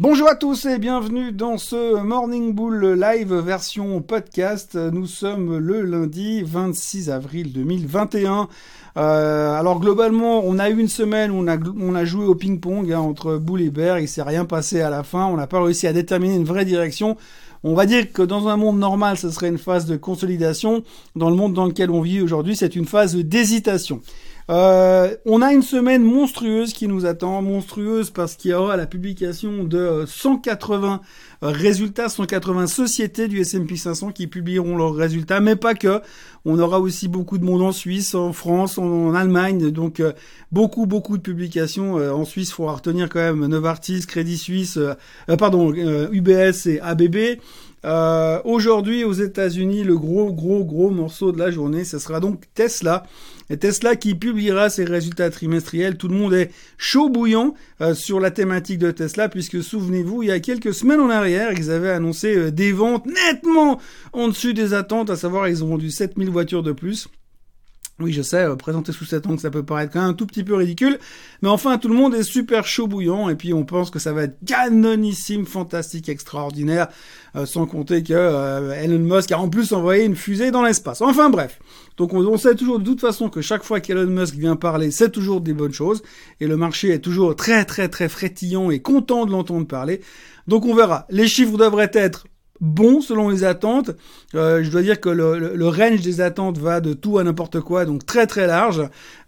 Bonjour à tous et bienvenue dans ce Morning Bull Live version podcast. Nous sommes le lundi 26 avril 2021. Euh, alors globalement, on a eu une semaine où on a, joué au ping-pong hein, entre Bull et Bear. Il s'est rien passé à la fin. On n'a pas réussi à déterminer une vraie direction. On va dire que dans un monde normal, ce serait une phase de consolidation. Dans le monde dans lequel on vit aujourd'hui, c'est une phase d'hésitation. Euh, on a une semaine monstrueuse qui nous attend, monstrueuse parce qu'il y aura la publication de 180 euh, résultats, 180 sociétés du S&P 500 qui publieront leurs résultats, mais pas que. On aura aussi beaucoup de monde en Suisse, en France, en, Allemagne, donc euh, beaucoup beaucoup de publications. en Suisse, il faudra retenir quand même Novartis, Crédit Suisse, pardon, UBS et ABB. Euh, Aujourd'hui, aux États-Unis, le gros, gros, gros morceau de la journée, ce sera donc Tesla. Et Tesla qui publiera ses résultats trimestriels. Tout le monde est chaud bouillant euh, sur la thématique de Tesla, puisque souvenez-vous, il y a quelques semaines en ils avaient annoncé euh, des ventes nettement en dessus des attentes, à savoir ils ont vendu 7000 voitures de plus. Oui, je sais, euh, présenter sous cet angle, ça peut paraître quand même un tout petit peu ridicule, mais enfin, tout le monde est super chaud bouillant, et puis on pense que ça va être canonissime, fantastique, extraordinaire, euh, sans compter que euh, Elon Musk a en plus envoyé une fusée dans l'espace. Enfin bref, donc on, sait toujours de toute façon que chaque fois qu'Elon Musk vient parler, c'est toujours des bonnes choses, et le marché est toujours très très très frétillant et content de l'entendre parler. Donc on verra. Les chiffres devraient être bon selon les attentes. Euh, je dois dire que le, range des attentes va de tout à n'importe quoi, donc très très large.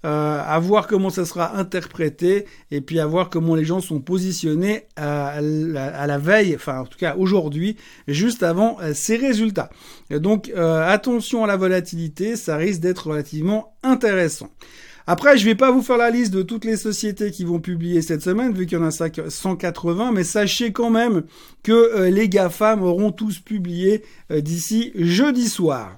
Euh, à voir comment ça sera interprété et puis à voir comment les gens sont positionnés à, la, veille, enfin en tout cas aujourd'hui, juste avant euh, ces résultats. Donc attention à la volatilité, ça risque d'être relativement intéressant. Après, je vais pas vous faire la liste de toutes les sociétés qui vont publier cette semaine, vu qu'il y en a 180, mais sachez quand même que euh, les GAFAM auront tous publié euh, d'ici jeudi soir.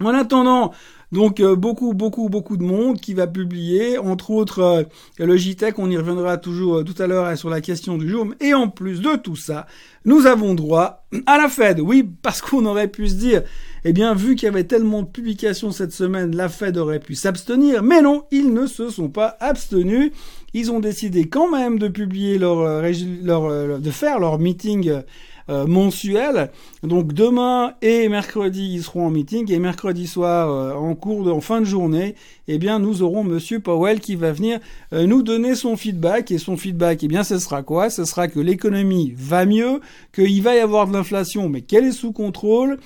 En attendant, donc euh, beaucoup, beaucoup, beaucoup de monde qui va publier, entre autres le Logitech, on y reviendra toujours tout à l'heure sur la question du jour. Et en plus de tout ça, nous avons droit à la Fed. Oui, parce qu'on aurait pu se dire, eh bien, vu qu'il y avait tellement de publications cette semaine, la Fed aurait pu s'abstenir. Mais non, ils ne se sont pas abstenus. Ils ont décidé quand même de publier leur, euh, leur euh, de faire leur meeting euh, mensuel. Donc demain et mercredi, ils seront en meeting et mercredi soir, euh, en cours de, en fin de journée, eh bien, nous aurons Monsieur Powell qui va venir euh, nous donner son feedback. Et son feedback, eh bien, ce sera quoi? Ce sera que l'économie va mieux, qu'il va y avoir de l'inflation, mais qu'elle est sous contrôle,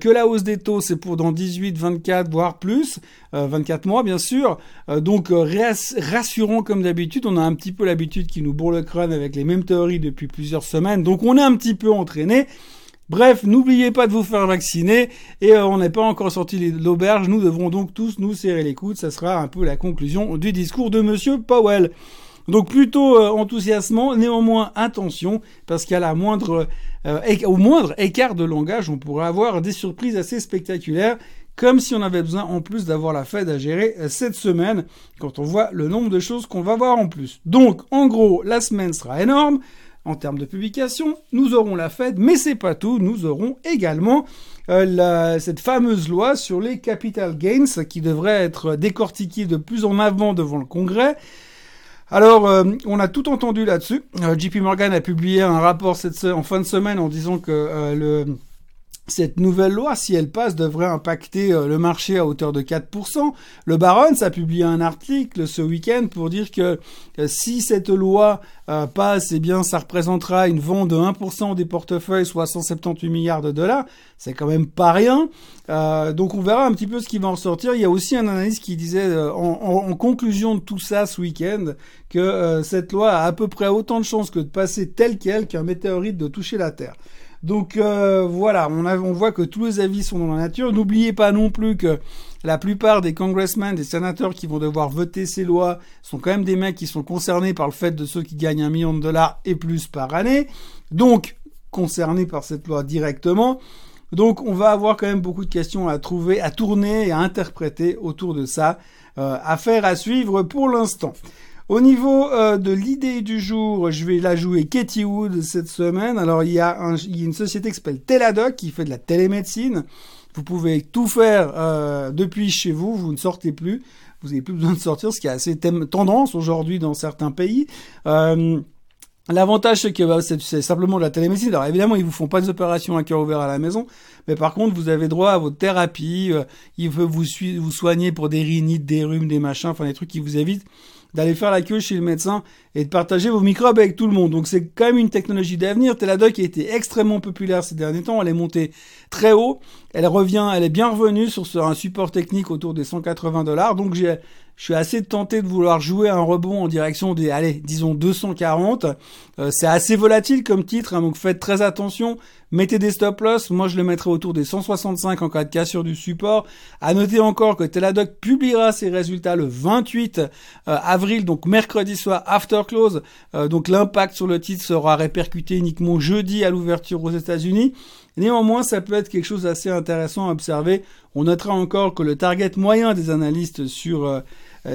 que la hausse des taux c'est pour dans 18, 24, voire plus, 24 mois bien sûr. donc rassurant comme d'habitude, on a un petit peu l'habitude qui nous bourre le crâne avec les mêmes théories depuis plusieurs semaines, donc on est un petit peu en Bref, n'oubliez pas de vous faire vacciner et euh, on n'est pas encore sorti de l'auberge. Nous devrons donc tous nous serrer les coudes. Ça sera un peu la conclusion du discours de Monsieur Powell. Donc plutôt euh, enthousiasmant, néanmoins attention, parce qu'à la moindre, euh, au moindre écart de langage, on pourrait avoir des surprises assez spectaculaires, comme si on avait besoin en plus d'avoir la Fed à gérer cette semaine, quand on voit le nombre de choses qu'on va voir en plus. Donc, en gros, la semaine sera énorme en termes de publication. Nous aurons la Fed, mais c'est pas tout. Nous aurons également euh, cette fameuse loi sur les capital gains qui devrait être décortiquée de plus en avant devant le Congrès. Alors, euh, on a tout entendu là-dessus. Euh, JP Morgan a publié un rapport en fin de semaine en disant que le cette nouvelle loi, si elle passe, devrait impacter euh, le marché à hauteur de 4%. Le Barons a publié un article ce week-end pour dire que euh, si cette loi euh, passe, eh bien, ça représentera une vente de 1% des portefeuilles, soit 178 milliards de dollars. C'est quand même pas rien. donc on verra un petit peu ce qui va en ressortir. Il y a aussi un analyste qui disait en, conclusion de tout ça ce week-end que cette loi a à peu près autant de chances que de passer telle qu'elle qu'un météorite de toucher la Terre. Donc euh, voilà, on, voit que tous les avis sont dans la nature. N'oubliez pas non plus que la plupart des congressmen, des sénateurs qui vont devoir voter ces lois sont quand même des mecs qui sont concernés par le fait de ceux qui gagnent un million de dollars et plus par année. Donc concernés par cette loi directement. Donc on va avoir quand même beaucoup de questions à trouver, à tourner et à interpréter autour de ça. Euh, affaire à suivre pour l'instant. Au niveau euh, de l'idée du jour, je vais la jouer Katie Wood cette semaine. Alors il y a, une société qui s'appelle Teladoc qui fait de la télémédecine. Vous pouvez tout faire euh, depuis chez vous, vous ne sortez plus. Vous n'avez plus besoin de sortir, ce qui est assez tendance aujourd'hui dans certains pays. Euh, L'avantage, c'est que bah, c'est simplement de la télémédecine. Alors évidemment, ils vous font pas des opérations à cœur ouvert à la maison, mais par contre, vous avez droit à votre thérapie. Euh, ils peuvent vous, vous soigner pour des rhinites, des rhumes, des machins, enfin des trucs qui vous évitent d'aller faire la queue chez le médecin et de partager vos microbes avec tout le monde. Donc c'est quand même une technologie d'avenir. Teladoc a été extrêmement populaire ces derniers temps. Elle est montée très haut. Elle revient, elle est bien revenue sur un support technique autour des 180 dollars. Donc j'ai je suis assez tenté de vouloir jouer un rebond en direction des, allez, disons 240. Euh, c'est assez volatile comme titre, hein, donc faites très attention. Mettez des stop loss. Moi, je le mettrai autour des 165 en cas de cassure du support. À noter encore que Teladoc publiera ses résultats le 28 euh, avril, donc mercredi soir after close. Euh, donc l'impact sur le titre sera répercuté uniquement jeudi à l'ouverture aux États-Unis. Néanmoins, ça peut être quelque chose d'assez intéressant à observer. On notera encore que le target moyen des analystes sur euh,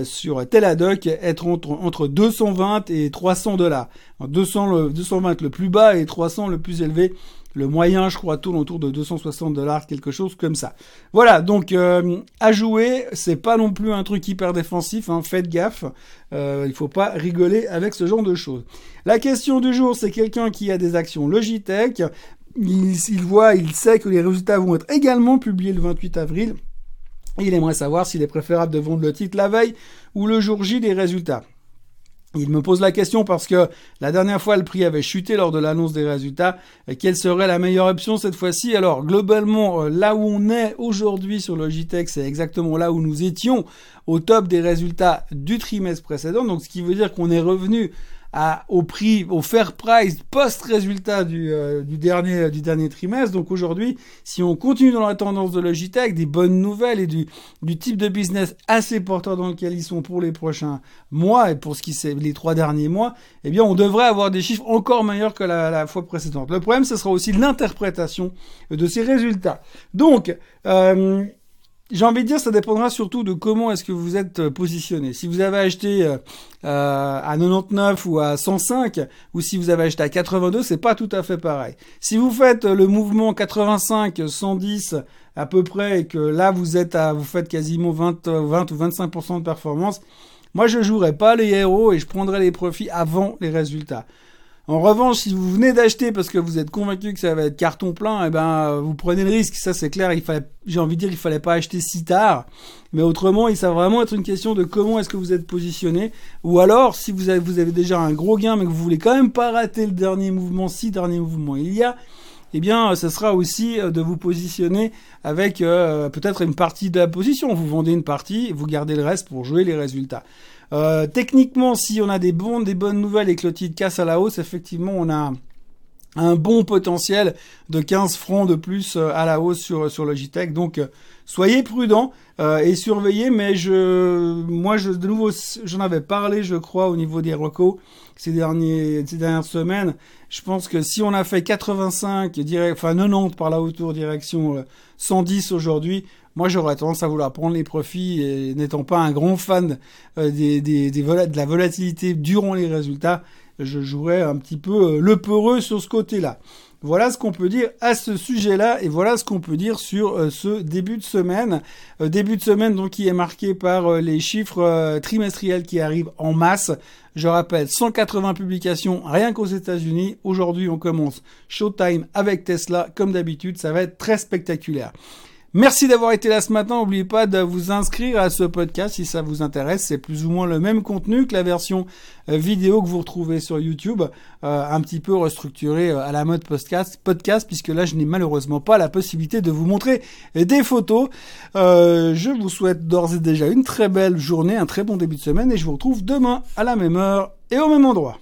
sur Teladoc être entre, entre 220 et 300 dollars. 200 le, 220 le plus bas et 300 le plus élevé. Le moyen, je crois, tourne autour de 260 dollars, quelque chose comme ça. Voilà, donc euh, à jouer, c'est pas non plus un truc hyper défensif. Hein, faites gaffe, euh, il faut pas rigoler avec ce genre de choses. La question du jour, c'est quelqu'un qui a des actions Logitech. Il voit, il sait que les résultats vont être également publiés le 28 avril. Il aimerait savoir s'il est préférable de vendre le titre la veille ou le jour J des résultats. Il me pose la question parce que la dernière fois le prix avait chuté lors de l'annonce des résultats. Quelle serait la meilleure option cette fois-ci? Alors globalement, euh, là où on est aujourd'hui sur Logitech, c'est exactement là où nous étions au top des résultats du trimestre précédent. Donc ce qui veut dire qu'on est revenu au prix, au fair price post-résultat du, euh, du, dernier, du dernier trimestre. Donc aujourd'hui, si on continue dans la tendance de Logitech, des bonnes nouvelles et du, du type de business assez porteur dans lequel ils sont pour les prochains mois et pour ce qui c'est les trois derniers mois, eh bien on devrait avoir des chiffres encore meilleurs que la, la fois précédente. Le problème, ce sera aussi l'interprétation de ces résultats. Donc, euh, j'ai envie de dire, ça dépendra surtout de comment est-ce que vous êtes euh, positionné. Si vous avez acheté euh, euh à 99 ou à 105, ou si vous avez acheté à 82, c'est pas tout à fait pareil. Si vous faites le mouvement 85, 110 à peu près, et que là vous êtes à, vous faites quasiment 20, 20 ou 25% de performance, moi je jouerai pas les héros et je prendrai les profits avant les résultats. En revanche, si vous venez d'acheter parce que vous êtes convaincu que ça va être carton plein, eh ben vous prenez le risque. Ça c'est clair. J'ai envie de dire, il fallait pas acheter si tard. Mais autrement, il ça va vraiment être une question de comment est-ce que vous êtes positionné. Ou alors, si vous avez, vous avez déjà un gros gain, mais que vous voulez quand même pas rater le dernier mouvement, si dernier mouvement il y a, eh bien, ce sera aussi euh, de vous positionner avec euh, peut-être une partie de la position. Vous vendez une partie, vous gardez le reste pour jouer les résultats. Euh, techniquement, si on a des, bons, des bonnes nouvelles et que le titre casse à la hausse, effectivement, on a un bon potentiel de 15 francs de plus euh, à la hausse sur, sur Logitech. Donc, euh, soyez prudents et surveillez. Mais je, moi, je, de nouveau, j'en avais parlé, je crois, au niveau des recos ces, derniers, ces dernières semaines. Je pense que si on a fait 85, direct, enfin 90 par là autour, direction 110 aujourd'hui, moi j'aurais tendance à vouloir prendre les profits et n'étant pas un grand fan euh, des, des, des de la volatilité durant les résultats, je jouerais un petit peu euh, le peureux sur ce côté-là. Voilà ce qu'on peut dire à ce sujet-là et voilà ce qu'on peut dire sur euh, ce début de semaine. début de semaine donc qui est marqué par les chiffres trimestriels qui arrivent en masse. Je rappelle 180 publications rien qu'aux États-Unis. Aujourd'hui on commence Showtime avec Tesla comme d'habitude. Ça va être très spectaculaire. Merci d'avoir été là ce matin. N'oubliez pas de vous inscrire à ce podcast si ça vous intéresse. C'est plus ou moins le même contenu que la version euh, vidéo que vous retrouvez sur YouTube, euh, un petit peu restructuré euh, à la mode podcast, podcast puisque là je n'ai malheureusement pas la possibilité de vous montrer des photos. je vous souhaite d'ores et déjà une très belle journée, un très bon début de semaine et je vous retrouve demain à la même heure et au même endroit.